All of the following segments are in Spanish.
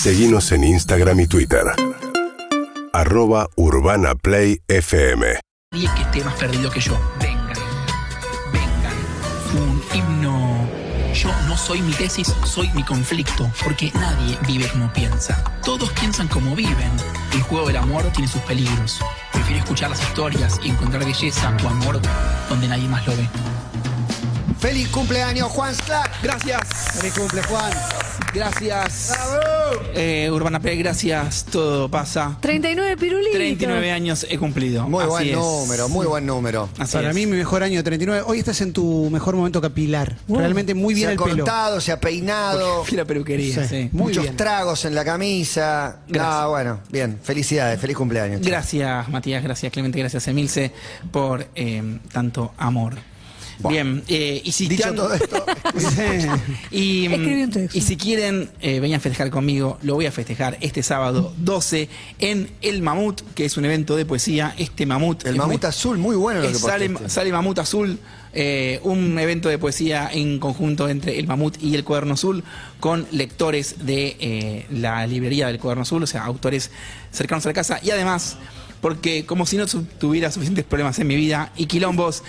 Seguimos en Instagram y Twitter. Arroba Urbana Play FM. Nadie que esté más perdido que yo. Vengan, vengan. Un himno. Yo no soy mi tesis, soy mi conflicto, porque nadie vive como piensa. Todos piensan como viven. El juego del amor tiene sus peligros. Prefiero escuchar las historias y encontrar belleza o amor donde nadie más lo ve. ¡Feliz cumpleaños, Juan Slack! Gracias. ¡Feliz cumple, Juan! Gracias. Eh, Urbana Play, gracias. Todo pasa. 39 pirulitos. 39 años he cumplido. Muy Así buen es. número, muy buen número. Así Para es. mí, mi mejor año 39. Hoy estás en tu mejor momento capilar. Wow. Realmente muy bien se ha el pelo. cortado, se ha peinado, Fui a la peluquería, Sí. sí. Muy muchos bien. tragos en la camisa. Gracias. Ah, bueno, bien. Felicidades, feliz cumpleaños. Gracias, Matías, gracias, Clemente, gracias, Emilce, por eh, tanto amor. Bien, eh, y si Dicho te han- todo esto, y, Escribí un texto. y si quieren, eh, vengan a festejar conmigo, lo voy a festejar este sábado 12 en El Mamut, que es un evento de poesía. Este Mamut. el es mamut muy- azul, muy bueno lo que sale, Mamut Azul, eh, un evento de poesía en conjunto entre el Mamut y el Cuaderno Azul, con lectores de eh, la librería del Cuaderno Azul, o sea, autores cercanos a la casa, y además, porque como si no tuviera suficientes problemas en mi vida y quilombos,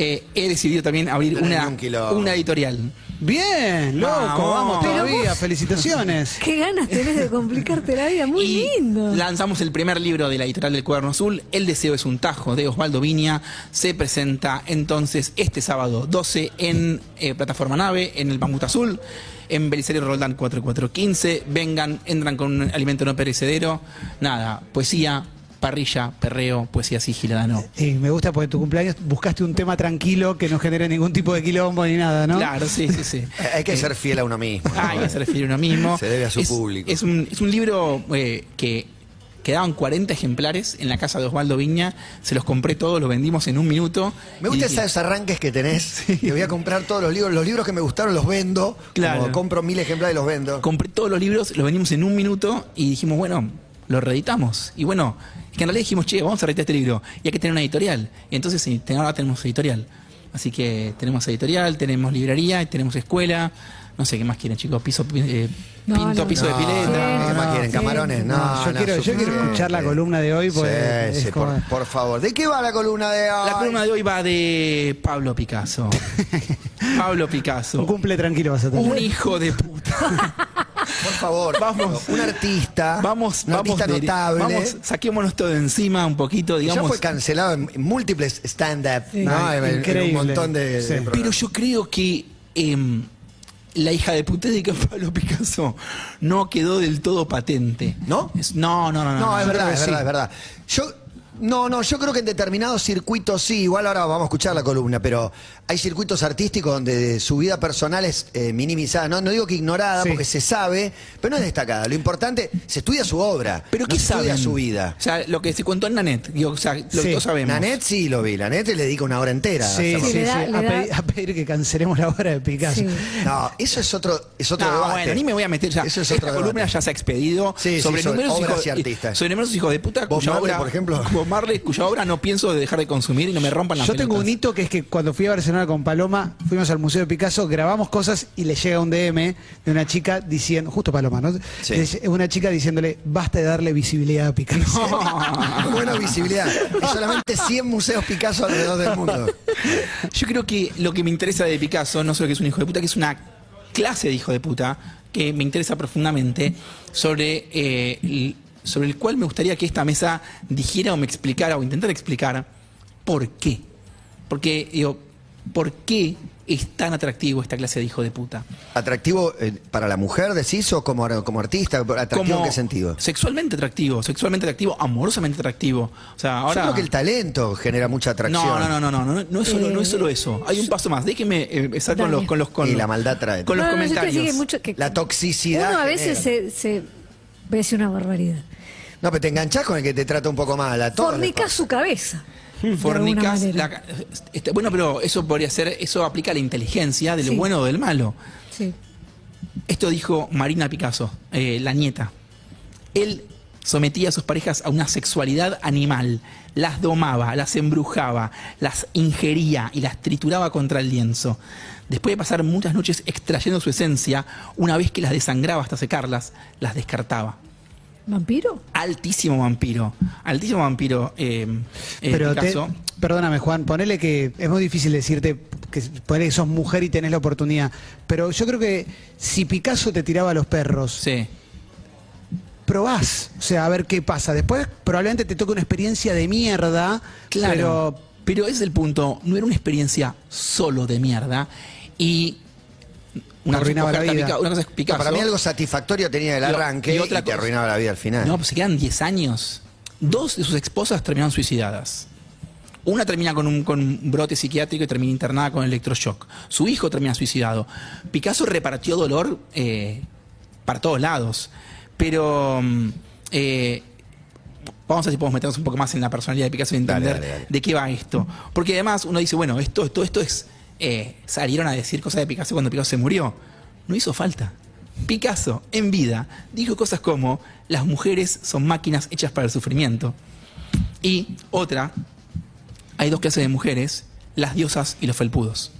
eh, he decidido también abrir una, un una editorial. Bien, loco, Vamos. vamos, todavía. vos- Felicitaciones. Qué ganas tenés de complicarte la vida. Muy y lindo. lanzamos el primer libro de la editorial del Cuaderno Azul, El deseo es un tajo, de Osvaldo Viña. Se presenta entonces este sábado 12 en eh, Plataforma Nave, en el Mamut Azul, en Belisario Roldán 4415. Vengan, entran con un alimento no perecedero. Nada, poesía, parrilla, perreo, poesía sigiladano. Y me gusta porque en tu cumpleaños buscaste un tema tranquilo que no genere ningún tipo de quilombo ni nada, ¿no? Claro, sí, sí, sí. Eh, Hay que ser fiel a uno mismo. Ah, ya se refiere a uno mismo. Se debe a su Es- público. Es un, es un libro eh, que quedaban 40 ejemplares en la casa de Osvaldo Viña. Se los compré todos, los vendimos en un minuto. Me gusta Y- esos arranques que tenés. Que voy a comprar todos los libros. Los libros que me gustaron los vendo. Claro. Como compro mil ejemplares y los vendo. Compré todos los libros, los vendimos en un minuto y dijimos, bueno, lo reeditamos. Y bueno, es que en realidad dijimos, che, vamos a reeditar este libro. Y hay que tener una editorial. Y entonces sí, ahora tenemos editorial. Así que tenemos editorial, tenemos librería, y tenemos escuela. No sé qué más quieren, chicos. Piso, eh, No, pinto, no, piso de pileta. ¿Qué más no, quieren? ¿Camarones? No, No, yo no, quiero- yo quiero suficiente. escuchar la columna de hoy, porque Sí, sí, como- por, por favor. ¿De qué va la columna de hoy? La columna de hoy va de Pablo Picasso. Pablo Picasso. Un cumple tranquilo vas a tener. Un hijo de puta. Por favor. Vamos. Un artista. Vamos, un vamos, artista notable. vamos, saquémonos todo de encima un poquito, Ya digamos. fue cancelado en múltiples stand-up. ¿no? Ah, En- en increíble. un montón de. Sí. de Pero yo creo que em, la hija de puta de que Pablo Picasso no quedó del todo patente. ¿No? Es- no, no, no, no. No, es verdad, es verdad, sí. es verdad. Yo. No, no, yo creo que en determinados circuitos sí, igual ahora vamos a escuchar la columna, pero hay circuitos artísticos donde su vida personal es eh, minimizada, no, no digo que ignorada, Sí. porque se sabe, pero no es destacada. Lo importante, se estudia su obra, Pero no ¿qué se estudia saben? su vida. O sea, lo que se contó en Nanet, digo, o sea, lo que Sí. todos sabemos. Nanet sí lo vi, Nanet le dedica una hora entera. a Sí, hacerlo. sí, Sí, sí. le da- a, da- pedir, a pedir que cancelemos la obra de Picasso. Sí. No, eso es otro, es otro No, debate. bueno, ni me voy a meter ya. Eso es Esta otro columna debate. ya se ha expedido Sí, sí, sobre, sobre numerosos obras hijos, y artistas. sobre numerosos hijos de puta Bob cuya Marley, obra, por ejemplo. Bob Marley, cuya obra no pienso de dejar de consumir y no me rompan las Yo tengo un hito que es que cuando fui a Barcelona con Paloma, fuimos al Museo de Picasso, grabamos cosas y le llega un DM de una chica diciendo, justo Paloma, ¿no? Sí. Es Una chica diciéndole, basta de darle visibilidad a Picasso. Buena visibilidad. Y solamente 100 museos Picasso alrededor del mundo. Yo creo que lo que me interesa de Picasso, no solo que es un hijo de puta, que es una clase de hijo de puta, que me interesa profundamente, sobre, eh, sobre el cual me gustaría que esta mesa dijera o me explicara o intentara explicar por qué. Porque, digo, ¿por qué es tan atractivo esta clase de hijo de puta? ¿Atractivo eh, para la mujer, decís, o como, como artista? ¿Atractivo en qué sentido? Sexualmente atractivo, sexualmente atractivo, amorosamente atractivo. O sea, ahora... Yo creo que el talento genera mucha atracción. No, no, no, no, no, no, no es solo, no es solo Eh, eso. Hay un paso más. Déjeme eh, estar con los, con los, con Y los- la maldad trae. con los No, no, yo te comentarios. que mucho- que- La toxicidad Uno a veces genera. se, se voy a decir una barbaridad. No, pero te enganchás con el que te trata un poco mal. A todos pasa. su cabeza. manera. la- este, bueno, pero eso podría ser, eso aplica a la inteligencia de lo Sí. bueno o del malo. Sí. Esto dijo Marina Picasso, eh, la nieta. Él sometía a sus parejas a una sexualidad animal, las domaba, las embrujaba, las ingería y las trituraba contra el lienzo. Después de pasar muchas noches extrayendo su esencia, una vez que las desangraba hasta secarlas, las descartaba. ¿Vampiro? Altísimo vampiro, altísimo vampiro. eh, eh, Pero te- perdóname, Juan, ponele que es muy difícil decirte que ponele que sos mujer y tenés la oportunidad. Pero yo creo que si Picasso te tiraba a los perros, Sí. probás, o sea, a ver qué pasa. Después probablemente te toque una experiencia de mierda, Claro. pero Pero ese es el punto. No era una experiencia solo de mierda. Y. Una Arruinaba la vida. Pica- una cosa es Picasso. Para mí algo satisfactorio tenía el Y- arranque y y, otra te cosa- arruinaba la vida al final. No, pues se quedan 10 años. Dos de sus esposas terminaron suicidadas. Una termina con un, con un brote psiquiátrico y termina internada con electroshock. Su hijo termina suicidado. Picasso repartió dolor eh, para todos lados. Pero mm, eh, vamos a ver si podemos meternos un poco más en la personalidad de Picasso y entender Dale, dale, dale. de qué va esto. Porque además uno dice, bueno, esto, esto, esto es. Eh, salieron a decir cosas de Picasso cuando Picasso se murió. No hizo falta. Picasso, en vida, dijo cosas como: las mujeres son máquinas hechas para el sufrimiento. Y otra, hay dos clases de mujeres, las diosas y los felpudos.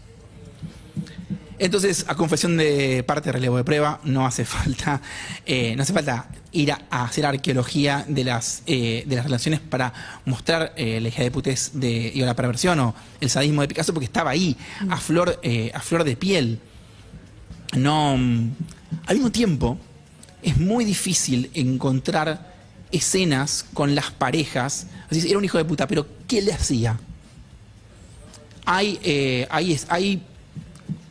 Entonces, a confesión de parte de relevo de prueba, no hace falta, eh, no hace falta ir a, a hacer arqueología de las, eh, de las relaciones para mostrar eh, la hija de putez de, y la perversión o el sadismo de Picasso, porque estaba ahí, a flor, eh, a flor de piel. No, mm, al mismo tiempo, es muy difícil encontrar escenas con las parejas. Así, era un hijo de puta, pero ¿qué le hacía? Hay, hay, hay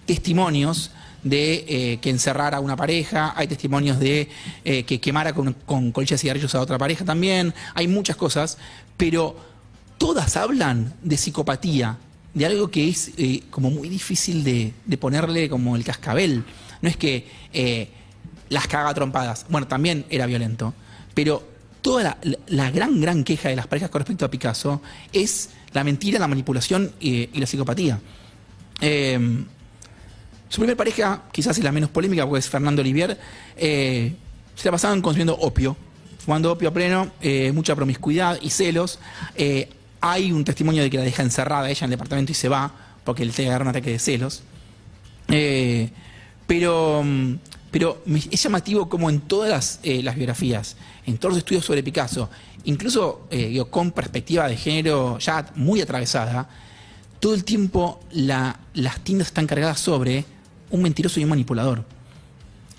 testimonios de eh, que encerrara a una pareja, hay testimonios de eh, que quemara con, con colillas de cigarrillos a otra pareja también, hay muchas cosas, pero todas hablan de psicopatía, de algo que es eh, como muy difícil de, ponerle como el cascabel. No es que las caga trompadas, bueno, también era violento, pero toda la, gran, gran queja de las parejas con respecto a Picasso es la mentira, la manipulación y, y la psicopatía. Eh, su primera pareja, quizás es la menos polémica, porque es Fernando Olivier, eh, se la pasaban consumiendo opio, fumando opio a pleno, eh, mucha promiscuidad y celos. Eh, hay un testimonio de que la deja encerrada ella en el departamento y se va, porque le agarra un ataque de celos. Pero, mm, pero es llamativo como en todas las, biografías, en todos los estudios sobre Picasso, incluso con perspectiva de género ya muy atravesada, todo el tiempo la- las tiendas están cargadas sobre un mentiroso y un manipulador.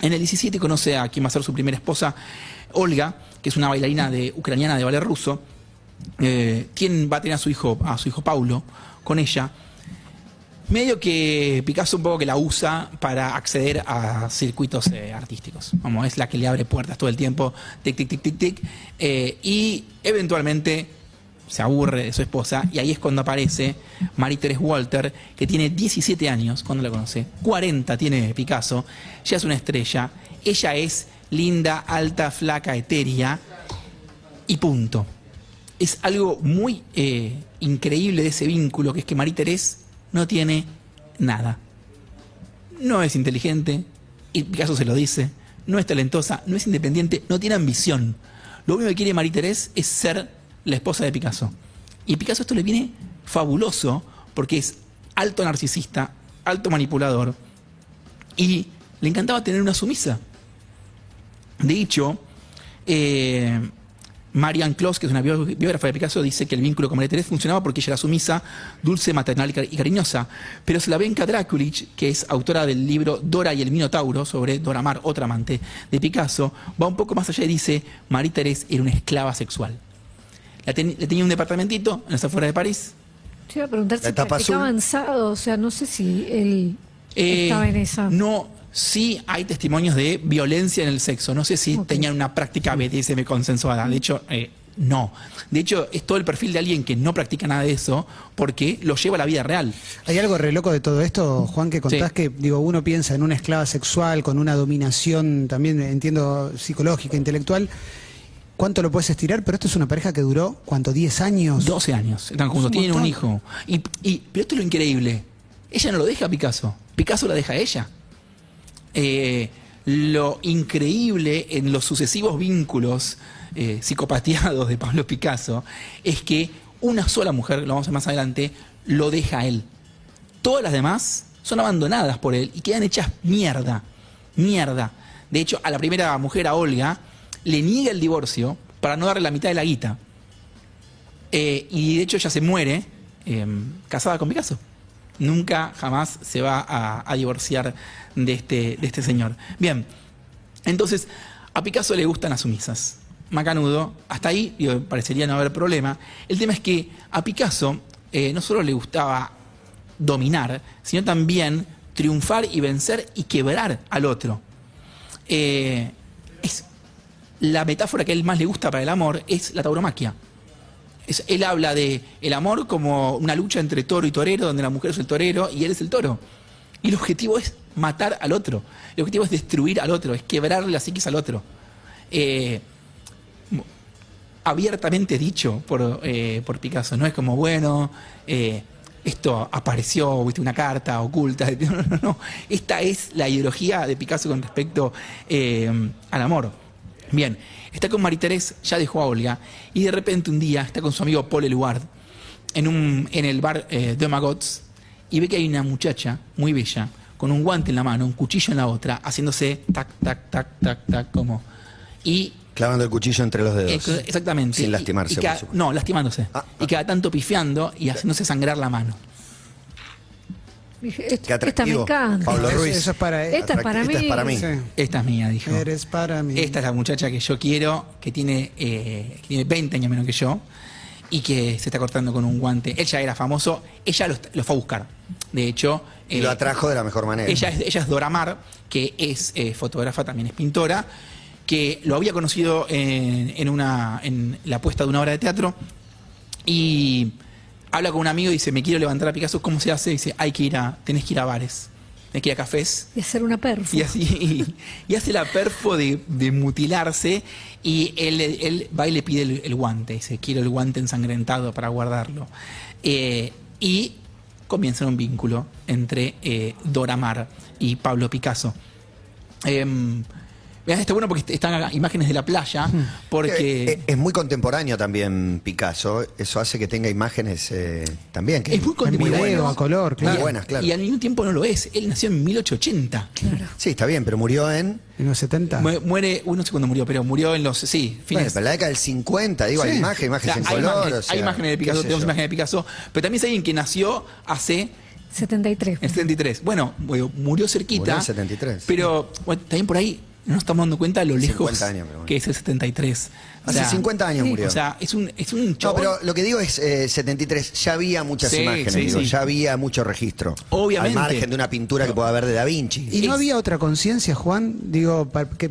En el 17 conoce a quien va a ser su primera esposa, Olga, que es una bailarina de, ucraniana de ballet ruso, eh, quien va a tener a su hijo, a su hijo Paulo, con ella. Medio que Picasso un poco que la usa para acceder a circuitos eh, artísticos. Vamos, es la que le abre puertas todo el tiempo, tic, tic, tic, tic, tic. eh, y eventualmente se aburre de su esposa y ahí es cuando aparece Marie-Thérèse Walter, que tiene 17 años, cuando la conoce, 40 tiene Picasso, ya es una estrella, ella es linda, alta, flaca, etérea y punto. Es algo muy eh, increíble de ese vínculo, que es que Marie-Thérèse no tiene nada. No es inteligente, y Picasso se lo dice, no es talentosa, no es independiente, no tiene ambición. Lo único que quiere Marie-Thérèse es ser la esposa de Picasso. Y Picasso esto le viene fabuloso porque es alto narcisista, alto manipulador y le encantaba tener una sumisa. De hecho, eh, Marianne Kloss, que es una bió- biógrafa de Picasso, dice que el vínculo con María Teresa funcionaba porque ella era sumisa, dulce, maternal y cari- y cariñosa. Pero Slavenka Drakulic, que es autora del libro Dora y el Minotauro, sobre Dora Maar, otra amante de Picasso, va un poco más allá y dice, María Teresa era una esclava sexual. La ten- le tenía un departamentito en las afueras de París. Te iba a preguntar si etapa practicaba azul. ensado, o sea, no sé si él Eh, estaba en esa. No, sí hay testimonios de violencia en el sexo. No sé si Ok. tenían una práctica BDSM consensuada. De hecho, eh, no. De hecho, es todo el perfil de alguien que no practica nada de eso porque lo lleva a la vida real. Hay algo re loco de todo esto, Juan, que contás Sí. que, digo, uno piensa en una esclava sexual con una dominación también, entiendo, psicológica, intelectual. ¿Cuánto lo puedes estirar? Pero esto es una pareja que duró, ¿cuánto? ¿10 años? 12 años, están juntos, un tienen un hijo. Y, y- pero esto es lo increíble. Ella no lo deja a Picasso. Picasso la deja a ella. Eh, lo increíble en los sucesivos vínculos eh, psicopateados de Pablo Picasso es que una sola mujer, lo vamos a ver más adelante, lo deja a él. Todas las demás son abandonadas por él y quedan hechas mierda. Mierda. De hecho, a la primera mujer, a Olga, le niega el divorcio para no darle la mitad de la guita. Eh, y de hecho ella se muere eh, casada con Picasso. Nunca, jamás se va a, divorciar de este, de este señor. Bien, entonces a Picasso le gustan las sumisas. Macanudo, hasta ahí parecería no haber problema. El tema es que a Picasso eh, no solo le gustaba dominar, sino también triunfar y vencer y quebrar al otro. Eh, es, la metáfora que a él más le gusta para el amor es la tauromaquia. Es- él habla de el amor como una lucha entre toro y torero, donde la mujer es el torero y él es el toro. Y el objetivo es matar al otro. El objetivo es destruir al otro, es quebrarle la psiquis al otro. Eh, abiertamente dicho por, eh, por Picasso. No es como, bueno, eh, esto apareció, viste, una carta oculta. No, no, no. Esta es la ideología de Picasso con respecto eh, al amor. Bien, está con Marie-Thérèse, ya dejó a Olga, y de repente un día está con su amigo Paul Eluard en, un, en el bar eh, de Magots y ve que hay una muchacha muy bella con un guante en la mano, un cuchillo en la otra, haciéndose tac, tac, tac, tac, tac, como. Y Clavando el cuchillo entre los dedos. eh, exactamente. Sin Y- lastimarse, y cada- supuesto. no, lastimándose. Ah, y cada tanto pifiando y haciéndose sangrar la mano. Dije, "Est- Qué esta me atractivo. encanta. Pablo Ruiz. eso es para él. Esta es para Esta es mí. para mí. Sí. Esta es mía, dijo. Eres para mí. Esta es la muchacha que yo quiero, que tiene, eh, que tiene 20 años menos que yo y que se está cortando con un guante. Él ya era famoso, ella lo, lo fue a buscar. De hecho, Y eh, lo atrajo de la mejor manera. ella es, ella es Dora Maar, que es eh, fotógrafa, también es pintora, que lo había conocido en, en una, en la puesta de una obra de teatro y habla con un amigo y dice, me quiero levantar a Picasso, ¿cómo se hace? dice, hay que ir a, tenés que ir a bares, tenés que ir a cafés. Y hacer una perfo. Y, así, y, y hace la perfo de, de mutilarse y él, él va y le pide el, el guante. Dice, quiero el guante ensangrentado para guardarlo. Eh, y comienza un vínculo entre eh, Dora Maar y Pablo Picasso. Em, mirá, está bueno porque están imágenes de la playa, porque... Eh, eh, es muy contemporáneo también Picasso. Eso hace que tenga imágenes eh, también. que- es muy En contemporáneo. a color, Muy claro. buenas, claro. Y al mismo tiempo no lo es. Él nació en 1880. Sí, está bien, pero murió en. En los 70. Mu- Muere, uy, no sé cuándo murió, pero murió en los, sí, Bueno, fines. pero en la década del 50, digo, hay imágenes, O imágenes sea, en hay, color. imágenes, o sea, hay imágenes de Picasso, tenemos yo. imágenes de Picasso, pero también es alguien que nació hace 73. el 73. Bueno, bueno, murió cerquita. Murió en 73. Pero bueno, también por ahí no nos estamos dando cuenta de lo 50 lejos años, bueno. que es el 73. O Hace sea, 50 años sí. murió. O sea, es un, es un no, pero lo que digo es eh, 73. Ya había muchas Sí, imágenes, sí, digo, sí. ya había mucho registro. Obviamente. Al margen de una pintura que pueda haber de Da Vinci. ¿Y no Es- había otra conciencia, Juan? Digo, que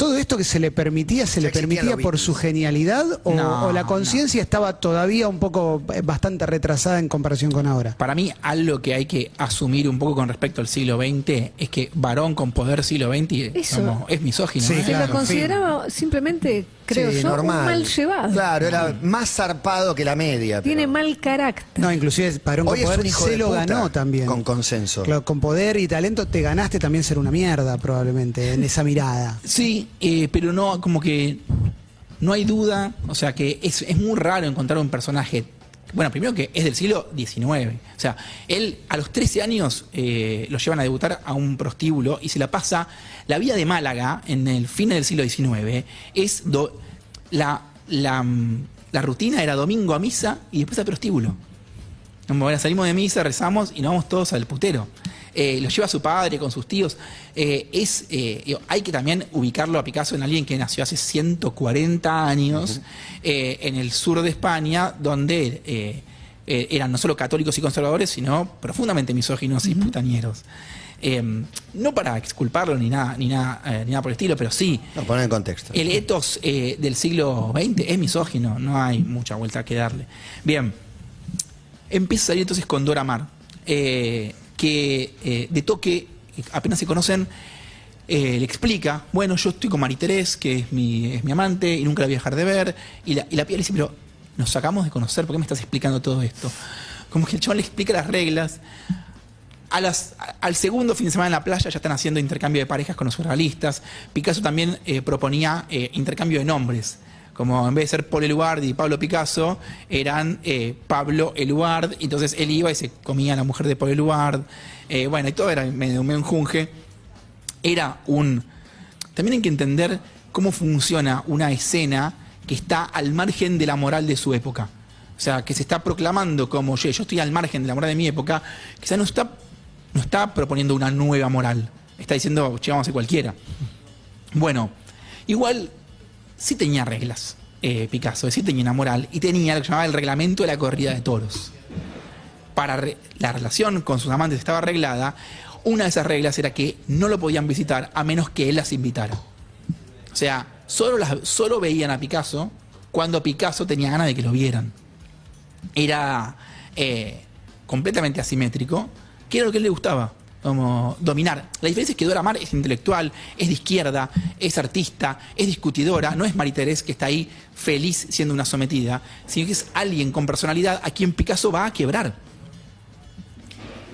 todo esto que se le permitía, ¿se Ya le permitía por su genialidad? ¿O, No, o la conciencia estaba todavía un poco eh, bastante retrasada en comparación con ahora? Para mí, algo que hay que asumir un poco con respecto al siglo XX es que varón con poder siglo XX Eso. vamos, es misógino. Sí. Se lo consideraba simplemente, creo Sí, yo, normal. un mal llevado. Claro, era más zarpado que la media. Tiene pero- mal carácter. No, inclusive Parón con Hoy poder hijo se lo ganó también. con consenso. Claro, con poder y talento te ganaste también ser una mierda, probablemente, en esa mirada. Sí, eh, pero no, como que no hay duda, o sea que es, es muy raro encontrar un personaje, bueno, primero que es del siglo XIX, o sea, él a los 13 años eh, lo llevan a debutar a un prostíbulo y se la pasa, la vida de Málaga en el fin del siglo XIX es, do- la, la, mm, la rutina era domingo a misa y después a prostíbulo. Bueno, salimos de misa, rezamos y nos vamos todos al putero. Eh, lo lleva su padre con sus tíos. Eh, es, eh, digo, hay que también ubicarlo a Picasso en alguien que nació hace 140 años en el sur de España, donde eran no solo católicos y conservadores, sino profundamente misóginos y putañeros. Eh, no para exculparlo ni nada, ni nada, eh, ni nada por el estilo, pero sí. No, poner en contexto. El etos eh, del siglo XX es misógino, no hay mucha vuelta que darle. Bien, empieza a salir entonces con Dora Maar, que eh, de toque, apenas se conocen, eh, le explica, bueno, yo estoy con Marie-Thérèse, que es mi, es mi amante, y nunca la voy a dejar de ver, y la, y la piba le dice, pero nos acabamos de conocer, ¿por qué me estás explicando todo esto? Como que el chaval le explica las reglas, a las- al segundo fin de semana en la playa ya están haciendo intercambio de parejas con los surrealistas. Picasso también eh, proponía intercambio de nombres. Como en vez de ser Paul Eluard y Pablo Picasso, eran eh, Pablo Eluard. Entonces él iba y se comía a la mujer de Paul Eluard. Eh, bueno, y todo era medio un menjunje. Era un. También hay que entender cómo funciona una escena que está al margen de la moral de su época. O sea, que se está proclamando como, "Oye, yo estoy al margen de la moral de mi época, quizá no está, no está proponiendo una nueva moral. Está diciendo, che, vamos a hacer cualquiera. Bueno, igual sí tenía reglas, eh, Picasso, sí tenía una moral y tenía lo que llamaba el reglamento de la corrida de toros. Para re- la relación con sus amantes estaba arreglada, una de esas reglas era que no lo podían visitar a menos que él las invitara. O sea, solo, las, solo veían a Picasso cuando Picasso tenía ganas de que lo vieran. Era eh, completamente asimétrico, que era lo que él le gustaba, como dominar. La diferencia es que Dora Maar es intelectual, es de izquierda, es artista, es discutidora, no es María Teresa que está ahí feliz siendo una sometida, sino que es alguien con personalidad a quien Picasso va a quebrar.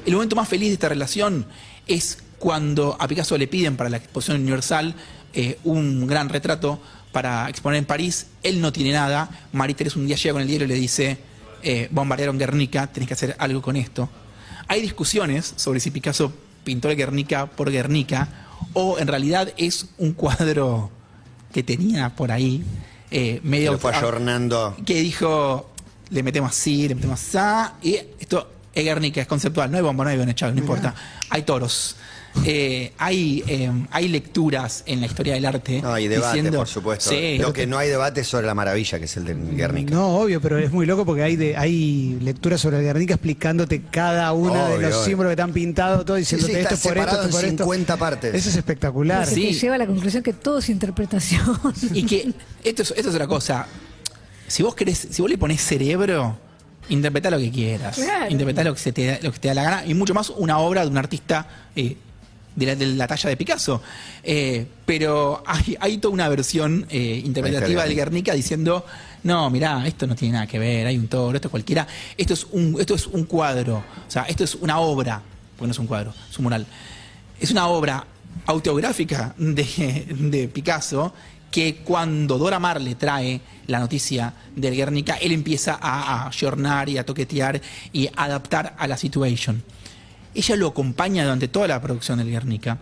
El momento más feliz de esta relación es cuando a Picasso le piden para la exposición universal eh, un gran retrato para exponer en París. Él no tiene nada. Marie Teresa un día llega con el diario y le dice: eh, Bombardearon Guernica, tenés que hacer algo con esto. Hay discusiones sobre si Picasso pintó el Guernica por Guernica o en realidad es un cuadro que tenía por ahí. eh, medio Lo fue ayornando. que dijo, le metemos así, le metemos así, y esto es Guernica, es conceptual, no hay bomba, no hay Benechado, no importa. Hay toros. Eh, hay, eh, hay lecturas en la historia del arte. No, hay debate, diciendo- por supuesto. Sí, Lo que no hay debate es sobre la maravilla que es el de Guernica. No, obvio, pero es muy loco porque hay de, hay lecturas sobre el Guernica explicándote cada una de los obvio. símbolos que están pintados, todo diciéndote Sí, sí, está esto por esto, por en esto. 50 partes. Eso es espectacular. Sí. te lleva a la conclusión que todo es interpretación. Y que esto es, esto es otra cosa. Si vos querés, si vos le ponés cerebro, interpretá lo que quieras. Claro. Interpretá lo que, se te, da- lo que te da la gana. Y mucho más una obra de un artista eh, de, la, de la talla de Picasso. Eh, pero hay, hay toda una versión eh, interpretativa del Guernica diciendo, no, mirá, esto no tiene nada que ver, hay un toro, esto es cualquiera. Esto es un, esto es un cuadro. O sea, esto es una obra, porque no es un cuadro, es un mural. Es una obra autobiográfica de, de Picasso que cuando Dora Maar le trae la noticia del Guernica, él empieza a, a ayornar y a toquetear y adaptar a la situación. Ella lo acompaña durante toda la producción del Guernica.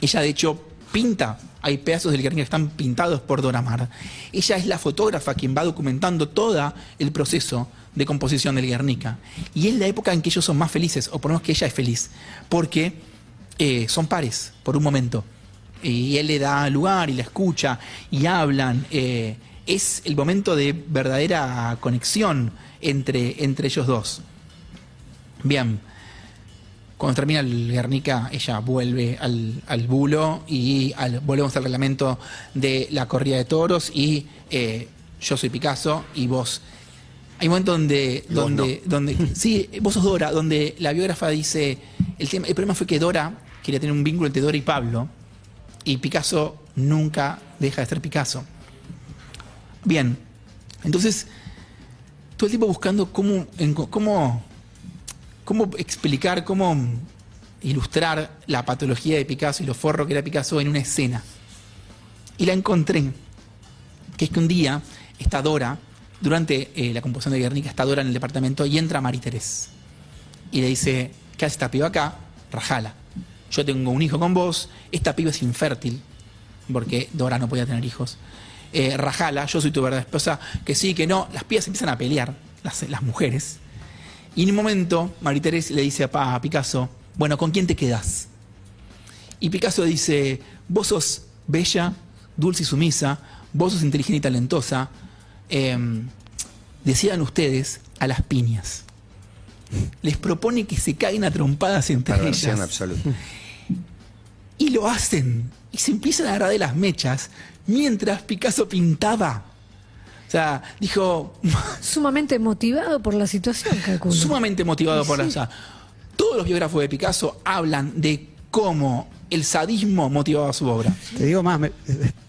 Ella, de hecho, pinta. Hay pedazos del Guernica que están pintados por Dora Maar. Ella es la fotógrafa quien va documentando todo el proceso de composición del Guernica. Y es la época en que ellos son más felices, o por lo menos que ella es feliz, porque eh, son pares por un momento. Y él le da lugar y la escucha y hablan. eh, es el momento de verdadera conexión entre, entre ellos dos. Bien. Cuando termina el Guernica, ella vuelve al, al bulo y al- volvemos al reglamento de la corrida de toros y eh, yo soy Picasso y vos. Hay un momento donde, donde, donde sí, vos sos Dora, donde la biógrafa dice, el, tema, el problema fue que Dora quería tener un vínculo entre Dora y Pablo y Picasso nunca deja de ser Picasso. Bien, entonces, todo el tiempo buscando cómo, cómo cómo explicar, cómo ilustrar la patología de Picasso y lo forro que era Picasso en una escena. Y la encontré, que es que un día está Dora, durante eh, la composición de Guernica, está Dora en el departamento y entra Marie Teresa. Y le dice, ¿qué hace esta piba acá? Rajala. Yo tengo un hijo con vos, esta piba es infértil, porque Dora no podía tener hijos. Eh, rajala, yo soy tu verdadera esposa, que sí, que no. Las pibas empiezan a pelear, las, las mujeres. Y en un momento, María Teresa le dice a, Pa- a Picasso, bueno, ¿con quién te quedas? Y Picasso dice, vos sos bella, dulce y sumisa, vos sos inteligente y talentosa, em, decidan ustedes a las piñas. Les propone que se caigan a trompadas entre Perversión ellas. absoluta. Y lo hacen. Y se empiezan a agarrar de las mechas mientras Picasso pintaba. O sea, dijo, Sumamente motivado por la situación, calculo. sumamente motivado por la. Sí. o sea, todos los biógrafos de Picasso hablan de cómo el sadismo motivaba su obra. Te digo más, me-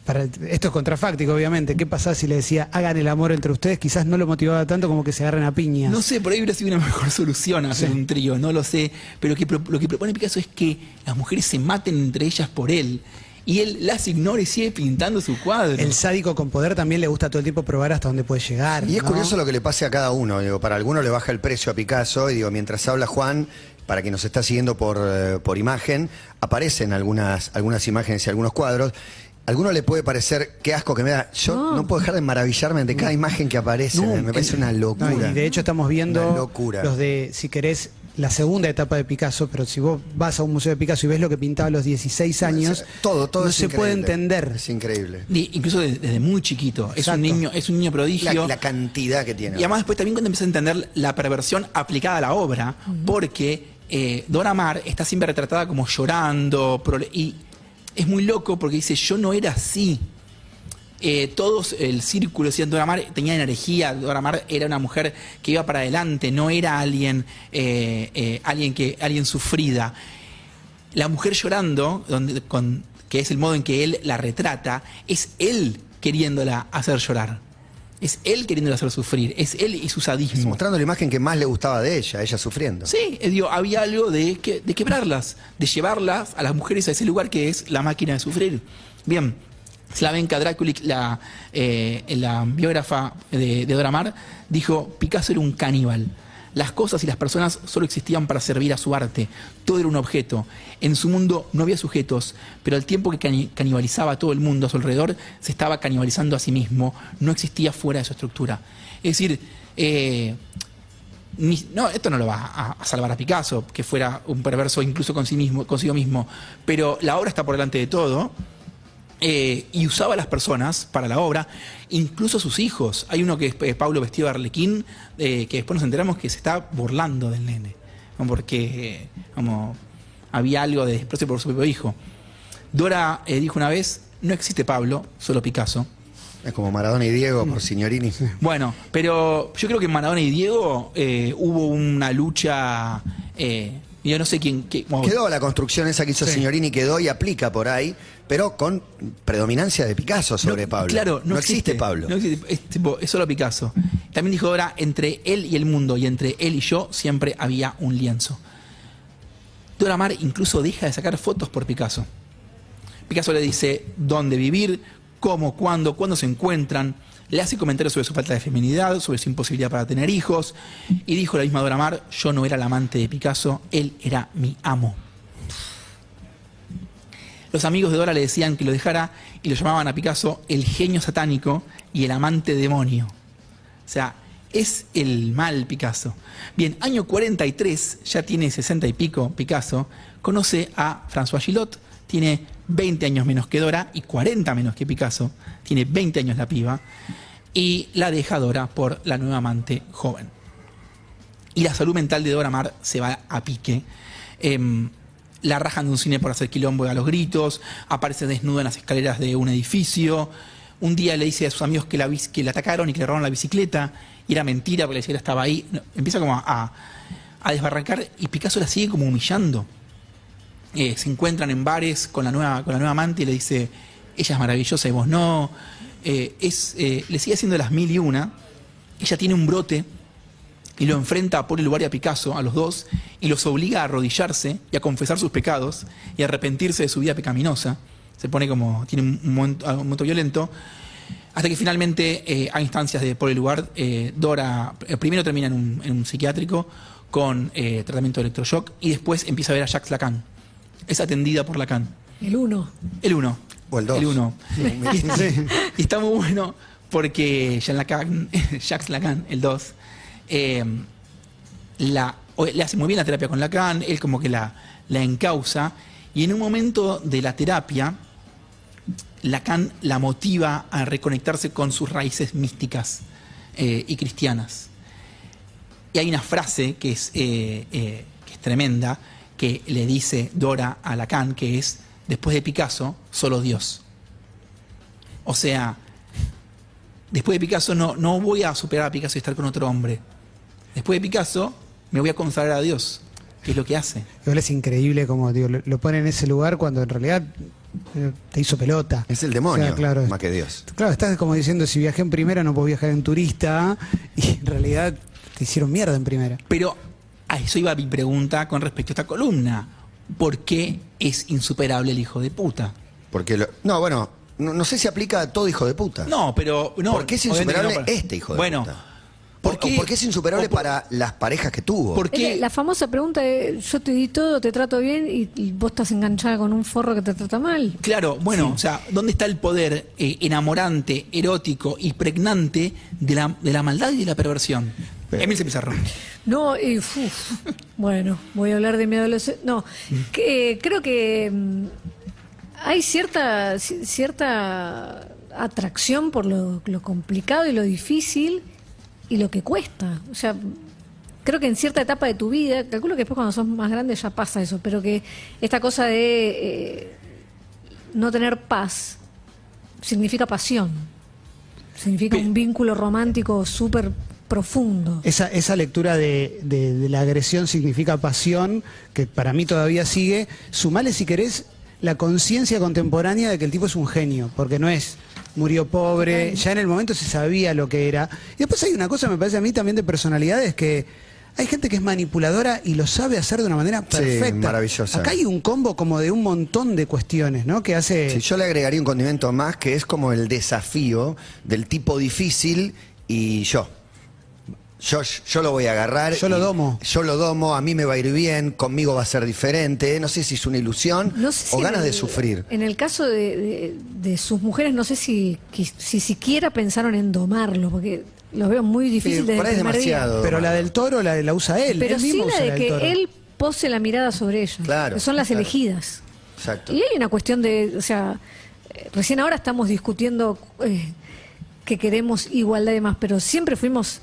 para- esto es contrafáctico, obviamente. ¿Qué pasaba si le decía hagan el amor entre ustedes? Quizás no lo motivaba tanto como que se agarren a piñas. No sé, por ahí hubiera sido una mejor solución hacer un trío, no lo sé. Pero que lo que propone Picasso es que las mujeres se maten entre ellas por él. Y él las ignora y sigue pintando su cuadro. El sádico con poder también le gusta todo el tiempo probar hasta dónde puede llegar. Y es ¿no? curioso lo que le pase a cada uno. Digo, para algunos le baja el precio a Picasso y digo, mientras habla Juan, para quien nos está siguiendo por, eh, por imagen, aparecen algunas, algunas imágenes y algunos cuadros. A alguno le puede parecer qué asco que me da. Yo no, No. puedo dejar de maravillarme de cada imagen que aparece. No, me, parece una No, locura. y de hecho estamos viendo los de, si querés, la segunda etapa de Picasso, pero si vos vas a un museo de Picasso y ves lo que pintaba a los 16 años, todo, todo no es se puede entender. Es increíble. Y incluso desde, desde muy chiquito. Es un niño, es un niño prodigio. La, la cantidad que tiene. Y además después también cuando empieza a entender la perversión aplicada a la obra, porque eh, Dora Maar está siempre retratada como llorando, y es muy loco porque dice, yo no era así. Eh, todos el círculo decían Dora Maar tenía energía, Dora Maar era una mujer que iba para adelante, no era alguien, eh, eh, alguien, que, alguien sufrida. La mujer llorando, donde, con, que es el modo en que él la retrata, es él queriéndola hacer llorar. Es él queriéndola hacer sufrir, es él y su sadismo. Mostrando la imagen que más le gustaba de ella, ella sufriendo. Sí, eh, digo, había algo de, que, de quebrarlas, de llevarlas a las mujeres a ese lugar que es la máquina de sufrir. Bien, Slavenka Draculic, la, eh, la biógrafa de, Dora Maar, dijo, Picasso era un caníbal. Las cosas y las personas solo existían para servir a su arte. Todo era un objeto. En su mundo no había sujetos, pero al tiempo que cani- canibalizaba a todo el mundo a su alrededor, se estaba canibalizando a sí mismo. No existía fuera de su estructura. Es decir, eh, no, esto no lo va a, a salvar a Picasso, que fuera un perverso incluso mismo, consigo mismo, pero la obra está por delante de todo. Eh, y usaba a las personas para la obra, incluso a sus hijos. Hay uno que es eh, Pablo vestido de arlequín, eh, que después nos enteramos que se está burlando del nene, ¿no? porque como, había algo de desprecio por su propio hijo. Dora eh, dijo una vez, no existe Pablo, solo Picasso. Es como Maradona y Diego Mm. por Signorini. Bueno, pero yo creo que en Maradona y Diego eh, hubo una lucha. Eh, yo no sé quién. qué- bueno, Quedó la construcción esa que hizo Sí. Signorini, quedó y aplica por ahí, pero con predominancia de Picasso sobre no, Pablo. Claro, no, existe, Pablo. no existe, es, tipo, es solo Picasso. También dijo ahora: entre él y el mundo y entre él y yo siempre había un lienzo. Dora Maar incluso deja de sacar fotos por Picasso. Picasso le dice dónde vivir, cómo, cuándo, cuándo se encuentran. Le hace comentarios sobre su falta de feminidad, sobre su imposibilidad para tener hijos. Y dijo la misma Dora Maar, yo no era el amante de Picasso, él era mi amo. Los amigos de Dora le decían que lo dejara y lo llamaban a Picasso el genio satánico y el amante demonio. O sea, es el mal Picasso. Bien, año 43, ya tiene 60 y pico Picasso, conoce a François Gillot, tiene 20 años menos que Dora y 40 menos que Picasso, tiene 20 años la piba, y la deja Dora por la nueva amante joven. Y la salud mental de Dora Maar se va a pique. Em, la rajan de un cine por hacer quilombo y a los gritos, aparece desnuda en las escaleras de un edificio. Un día le dice a sus amigos que la, que atacaron y que le robaron la bicicleta, y era mentira porque la bicicleta estaba ahí. Empieza como a, a desbarrancar y Picasso la sigue como humillando. Eh, se encuentran en bares con la nueva, con la nueva amante y le dice, ella es maravillosa y vos no. Eh, es, eh, le sigue haciendo las mil y una. Ella tiene un brote y lo enfrenta a Paul Eluard y a Picasso, a los dos, y los obliga a arrodillarse y a confesar sus pecados y a arrepentirse de su vida pecaminosa. Se pone como, tiene un momento, un momento violento. Hasta que finalmente, eh, a instancias de Paul Eluard, eh, Dora eh, primero termina en un, en un psiquiátrico con eh, tratamiento de electroshock y después empieza a ver a Jacques Lacan. Es atendida por Lacan. El uno. El uno. O el dos. El uno. Y, está, y está muy bueno porque Jean Lacan, Jacques Lacan, el 2, o- le hace muy bien la terapia con Lacan, él como que la, encausa, y en un momento de la terapia, Lacan la motiva a reconectarse con sus raíces místicas eh, y cristianas. Y hay una frase que es, eh, eh, que es tremenda, que le dice Dora a Lacan, que es, después de Picasso, solo Dios. O sea, después de Picasso no, no voy a superar a Picasso y estar con otro hombre. Después de Picasso me voy a consagrar a Dios. que es lo que hace. Igual es increíble como digo, lo, lo pone en ese lugar cuando en realidad eh, te hizo pelota. Es el demonio, O sea, claro, más que Dios. Claro, estás como diciendo, si viajé en primera no puedo viajar en turista y en realidad te hicieron mierda en primera. Pero a eso iba mi pregunta con respecto a esta columna. ¿Por qué es insuperable el hijo de puta? Porque lo- no, bueno, no, no sé si aplica a todo hijo de puta. No, pero. No, ¿Por qué es insuperable no, pero- este hijo de bueno, puta? ¿Por qué- o ¿Por qué es insuperable por- para las parejas que tuvo? ¿Por qué? Es La, la famosa pregunta de yo te di todo, te trato bien y, y vos estás enganchada con un forro que te trata mal. Claro, bueno, o sea, ¿dónde está el poder eh, enamorante, erótico y pregnante de la, de la maldad y de la perversión? Emil C. Pizarro. No, y uf, bueno, voy a hablar de mi adolescencia. No, que, eh, creo que mm, hay cierta, ci- cierta atracción por lo, lo complicado y lo difícil y lo que cuesta. O sea, creo que en cierta etapa de tu vida, calculo que después cuando sos más grande ya pasa eso, pero que esta cosa de eh, no tener paz significa pasión. Significa un vínculo romántico súper profundo. Esa, esa lectura de, de- de la agresión significa pasión, que para mí todavía sigue. Sumale, si querés, la conciencia contemporánea de que el tipo es un genio, porque no es murió pobre, ya en el momento se sabía lo que era. Y después hay una cosa, me parece a mí también de personalidades, que hay gente que es manipuladora y lo sabe hacer de una manera perfecta. maravillosa. Acá hay un combo como de un montón de cuestiones, ¿no? Que hace... Sí, yo le agregaría un condimento más que es como el desafío del tipo difícil y yo. Yo, yo lo voy a agarrar. Yo lo y- domo. Yo lo domo, a mí me va a ir bien, conmigo va a ser diferente. No sé si es una ilusión No sé si o ganas el- de sufrir. En el caso de, de- de sus mujeres, no sé si, si siquiera pensaron en domarlo, porque lo veo muy difícil Sí, por ahí día. demasiado. Pero la del toro la, la usa él. Pero él sí mismo la de que toro. él pose la mirada sobre ellas. Claro, que son las claro. elegidas. Exacto. Y hay una cuestión de, o sea, eh, recién ahora estamos discutiendo eh, que queremos igualdad y demás, pero siempre fuimos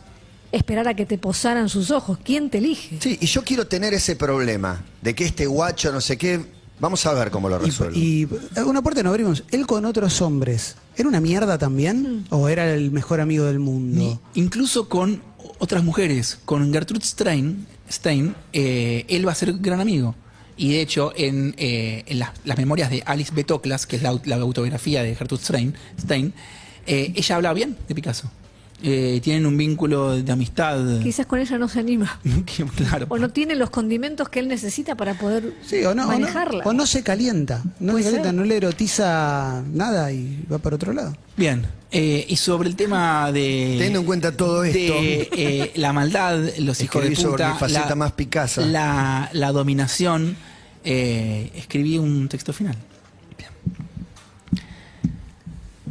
esperar a que te posaran sus ojos. ¿Quién te elige? Sí, y yo quiero tener ese problema de que este guacho, no sé qué, vamos a ver cómo lo resuelve. Y, y una puerta no abrimos. Él con otros hombres, ¿era una mierda también? ¿O era el mejor amigo del mundo? Ni- incluso con otras mujeres, con Gertrude Stein, Stein eh, él va a ser gran amigo. Y de hecho, en, eh, en las, las memorias de Alice B. Toklas, que es la, la autobiografía de Gertrude Stein, Stein eh, ella habla bien de Picasso. Eh, tienen un vínculo de amistad. Quizás con ella no se anima. claro. O no tiene los condimentos que él necesita para poder Sí, o no, o no, manejarla. o no se calienta. No, se calienta, ser. no le erotiza nada y va para otro lado. Bien, eh, y sobre el tema de. Teniendo en cuenta todo esto. De eh, la maldad, los hijos de Escribí sobre puta. la, más Picasso. La, la dominación. eh, escribí un texto final. Bien.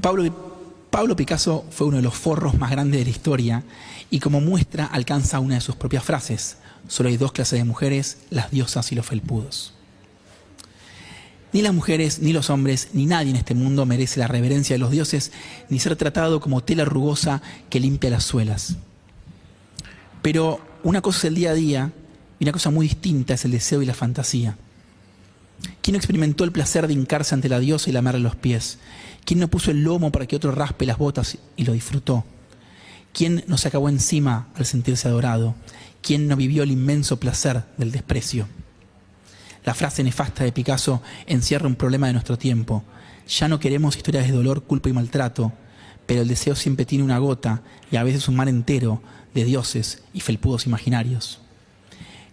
Pablo, Pablo Picasso fue uno de los forros más grandes de la historia y como muestra alcanza una de sus propias frases. Solo hay dos clases de mujeres, las diosas y los felpudos. Ni las mujeres, ni los hombres, ni nadie en este mundo merece la reverencia de los dioses, ni ser tratado como tela rugosa que limpia las suelas. Pero una cosa es el día a día y una cosa muy distinta es el deseo y la fantasía. ¿Quién experimentó el placer de hincarse ante la diosa y lamerle los pies? ¿Quién no puso el lomo para que otro raspe las botas y lo disfrutó? ¿Quién no se acabó encima al sentirse adorado? ¿Quién no vivió el inmenso placer del desprecio? La frase nefasta de Picasso encierra un problema de nuestro tiempo. Ya no queremos historias de dolor, culpa y maltrato, pero el deseo siempre tiene una gota y a veces un mar entero de dioses y felpudos imaginarios.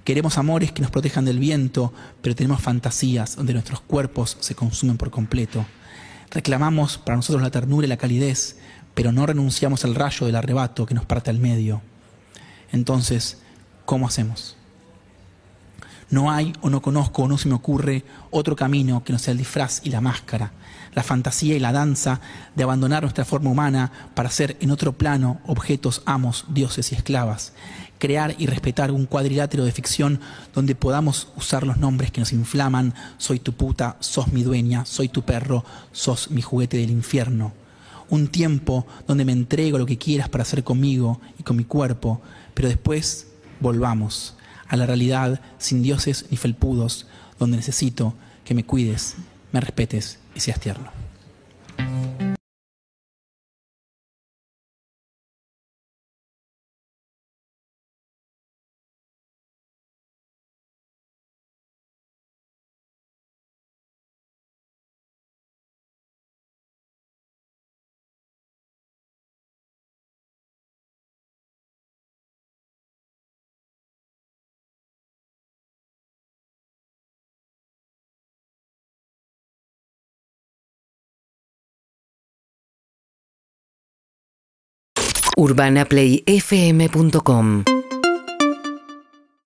Queremos amores que nos protejan del viento, pero tenemos fantasías donde nuestros cuerpos se consumen por completo. Reclamamos para nosotros la ternura y la calidez, pero no renunciamos al rayo del arrebato que nos parte al medio. Entonces, ¿cómo hacemos? No hay o no conozco o no se me ocurre otro camino que no sea el disfraz y la máscara, la fantasía y la danza de abandonar nuestra forma humana para ser en otro plano objetos, amos, dioses y esclavas, crear y respetar un cuadrilátero de ficción donde podamos usar los nombres que nos inflaman, soy tu puta, sos mi dueña, soy tu perro, sos mi juguete del infierno. Un tiempo donde me entrego lo que quieras para hacer conmigo y con mi cuerpo, pero después volvamos a la realidad sin dioses ni felpudos, donde necesito que me cuides, me respetes y seas tierno. UrbanaPlayFM.com